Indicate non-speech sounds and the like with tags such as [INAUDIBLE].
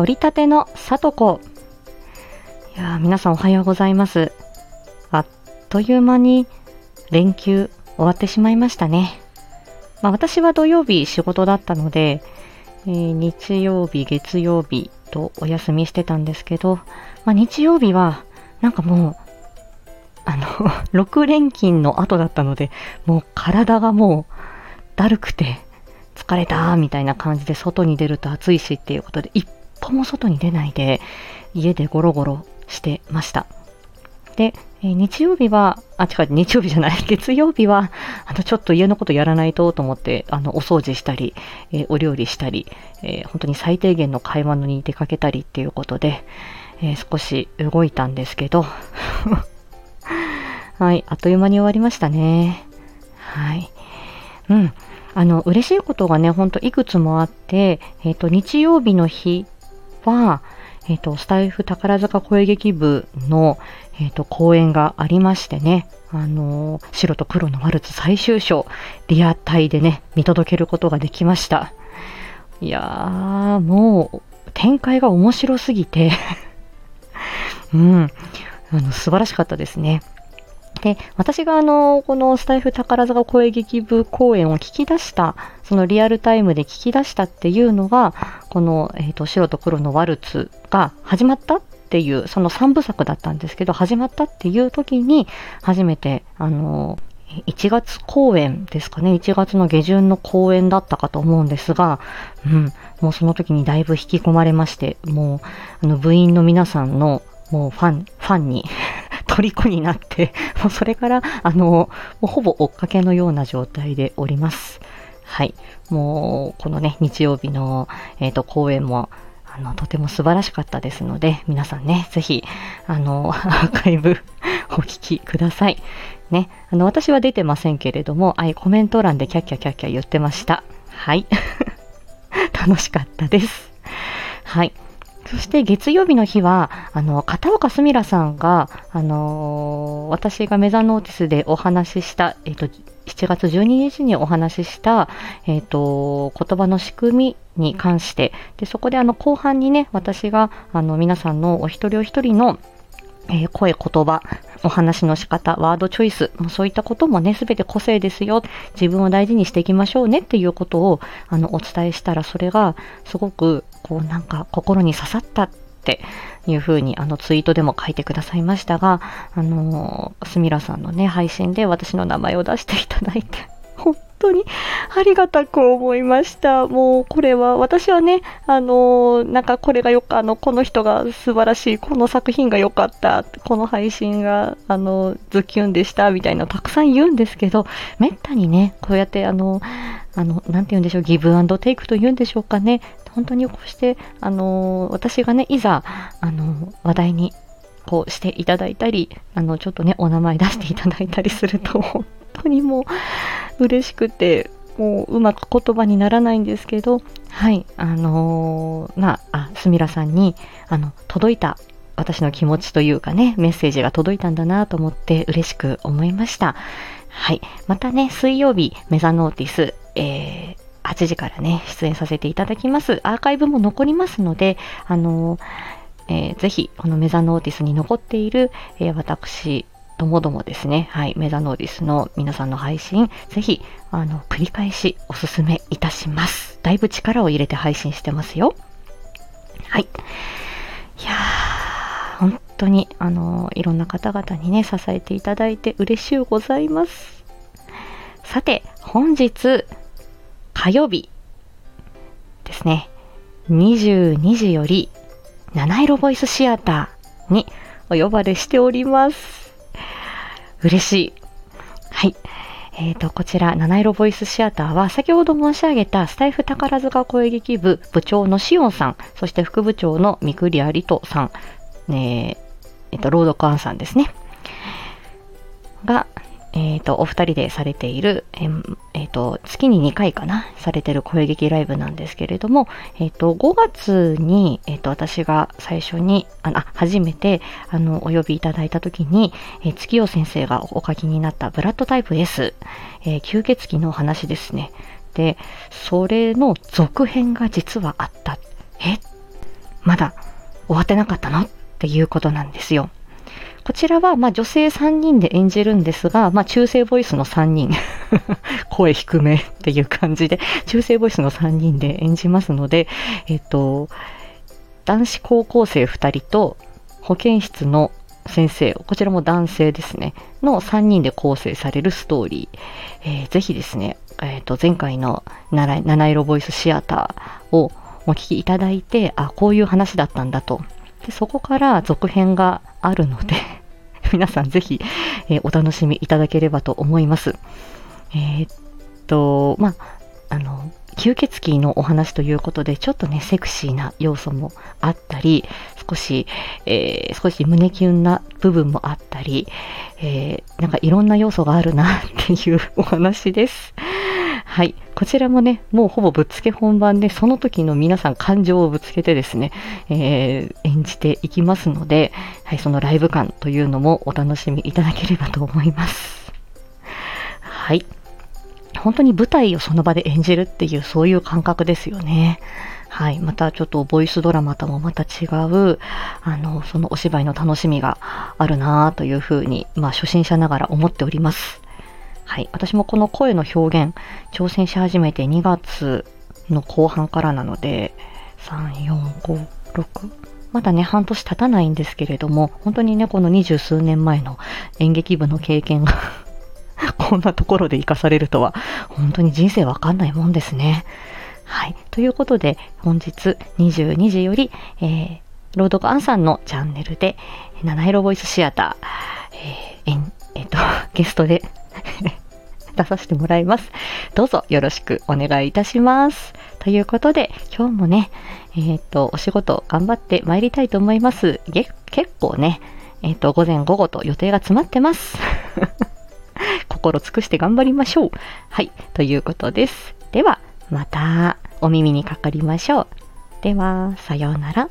取り立てのさとこ。いや皆さんおはようございます。あっという間に連休終わってしまいましたね。まあ私は土曜日仕事だったので、えー日曜日、月曜日とお休みしてたんですけど、まあ日曜日はなんかもう、あの、[LAUGHS] 6連勤の後だったので、もう体がもうだるくて疲れたみたいな感じで外に出ると暑いしっていうことで一歩も外に出ないで家でゴロゴロしてました。で、えー日曜日は、あ、違う、日曜日じゃない、[LAUGHS] 月曜日は、あの、ちょっと家のことやらないとと思って、あの、お掃除したり、えーお料理したり、えー本当に最低限の買い物に出かけたりっていうことで、え少し動いたんですけど、[LAUGHS] はい、あっという間に終わりましたね。はい。うん。あの、嬉しいことがね、ほんといくつもあって、えっ、と、日曜日の日は、えっ、と、スタイフ宝塚声劇部の、えっ、と、公演がありましてね、あの白と黒のワルツ最終章、リアタイでね、見届けることができました。いやー、もう、展開が面白すぎて、[LAUGHS] うん、あの、素晴らしかったですね。で、私があの、このスタイフ宝塚声劇部公演を聞き出した、そのリアルタイムで聞き出したっていうのが、この、えっ、と、白と黒のワルツが始まったっていう、その3部作だったんですけど、始まったっていう時に、初めて、あの、1月公演ですかね、1月の下旬の公演だったかと思うんですが、うん、もうその時にだいぶ引き込まれまして、もう、あの、部員の皆さんの、もうファン、ファンに虜になって、[LAUGHS] もうそれから、あの、もうほぼ追っかけのような状態でおります。はい。もう、このね、日曜日の、えっ、と、公演も、あの、とても素晴らしかったですので、皆さんね、ぜひ、あの、[LAUGHS] アーカイブ [LAUGHS] お聞きください。ね。あの、私は出てませんけれども、あい、コメント欄でキャッキャキャッキャ言ってました。はい。楽しかったです。はい。そして月曜日の日は、あの、片岡すみらさんが、あのー私がメザノーティスでお話しした、えっ、と、7月12日にお話しした、えっ、と、言葉の仕組みに関して、で、そこであの、後半にね、私が、あの、皆さんのお一人お一人の、えー声、言葉、お話の仕方、ワードチョイス、もうそういったこともね、すべて個性ですよ。自分を大事にしていきましょうねっていうことを、あの、お伝えしたら、それが、すごく、こう、なんか、心に刺さったっていうふうに、あの、ツイートでも書いてくださいましたが、あのー、すみらさんのね、配信で私の名前を出していただいて、本当にありがたく思いました。もうこれは私はね、あのなんかこれがよか、あの、この人が素晴らしい、この作品が良かった、この配信が、あの、ズキュンでした、みたいなたくさん言うんですけど、めったにね、こうやってあの、あの、なんて言うんでしょう、ギブアンドテイクと言うんでしょうかね。本当にこうして、あの、私がね、いざ、あの、話題にこうしていただいたり、あの、ちょっとね、お名前出していただいたりすると、当にもう嬉しくて、もううまく言葉にならないんですけど、はい、あのーまあ、あ、すみらさんに、あの、届いた私の気持ちというかね、メッセージが届いたんだなと思って嬉しく思いました。はい。またね、水曜日、メザノーティス、えー、8時からね、出演させていただきます。アーカイブも残りますので、あのーえーぜひ、このメザノーティスに残っている、えー私、ともどもですね、はい、メザノーティスの皆さんの配信、ぜひ、あの、繰り返しおすすめいたします。だいぶ力を入れて配信してますよ。はい。いやー、本当に、あの、いろんな方々にね、支えていただいて嬉しゅうございます。さて、本日、火曜日ですね、22時より、七色ボイスシアターにお呼ばれしております。嬉しい。はい。えー、と、こちら、七色ボイスシアターは、先ほど申し上げたスタイフ宝塚声劇部部長のしおんさん、そして副部長の三栗有人さん、ねえっ、と、朗読アンさんですね。が、えっ、と、お二人でされている、えーえーと、月に2回かな、されてる声劇ライブなんですけれども、えっ、と、5月に、えっ、と、私が最初に、あ、初めて、あの、お呼びいただいたときに、え月夜先生がお書きになったブラッドタイプ S、え吸血鬼の話ですね。で、それの続編が実はあった。え？まだ終わってなかったの？っていうことなんですよ。こちらは、まあ、女性3人で演じるんですが、まあ、中性ボイスの3人 [LAUGHS] 声低めっていう感じで、中性ボイスの3人で演じますので、えっと、男子高校生2人と保健室の先生、こちらも男性ですね、の3人で構成されるストーリー。えー、ぜひですね、えっ、ー、と、前回の七色ボイスシアターをお聞きいただいて、あ、こういう話だったんだと。でそこから続編があるので皆さんぜひ、えー、お楽しみいただければと思います。えー、っと、まあ、あの、吸血鬼のお話ということで、ちょっとね、セクシーな要素もあったり、少し、えー、少し胸キュンな部分もあったり、えー、なんかいろんな要素があるなっていうお話です。はい。こちらもね、もうほぼぶっつけ本番で、その時の皆さん感情をぶつけてですね、えー、演じていきますので、はい、そのライブ感というのもお楽しみいただければと思います。はい。本当に舞台をその場で演じるっていう、そういう感覚ですよね。はい。またちょっとボイスドラマともまた違う、あの、そのお芝居の楽しみがあるなというふうに、まあ初心者ながら思っております。はい。私もこの声の表現、挑戦し始めて2月の後半からなので、3、4、5、6、まだね、半年経たないんですけれども、本当にね、この二十数年前の演劇部の経験が [LAUGHS] こんなところで活かされるとは、本当に人生わかんないもんですね。はい。ということで、本日22時より、えー、朗読アンさんのチャンネルで、七色ボイスシアター、えー、えっ、と、ゲストで [LAUGHS] 出させてもらいます。どうぞよろしくお願いいたします。ということで、今日もね、えっ、ー、と、お仕事頑張って参りたいと思います。結構ね、えっ、ー、と、午前午後と予定が詰まってます。[LAUGHS] 心尽くして頑張りましょう。はい、ということです。では、またお耳にかかりましょう。では、さようなら。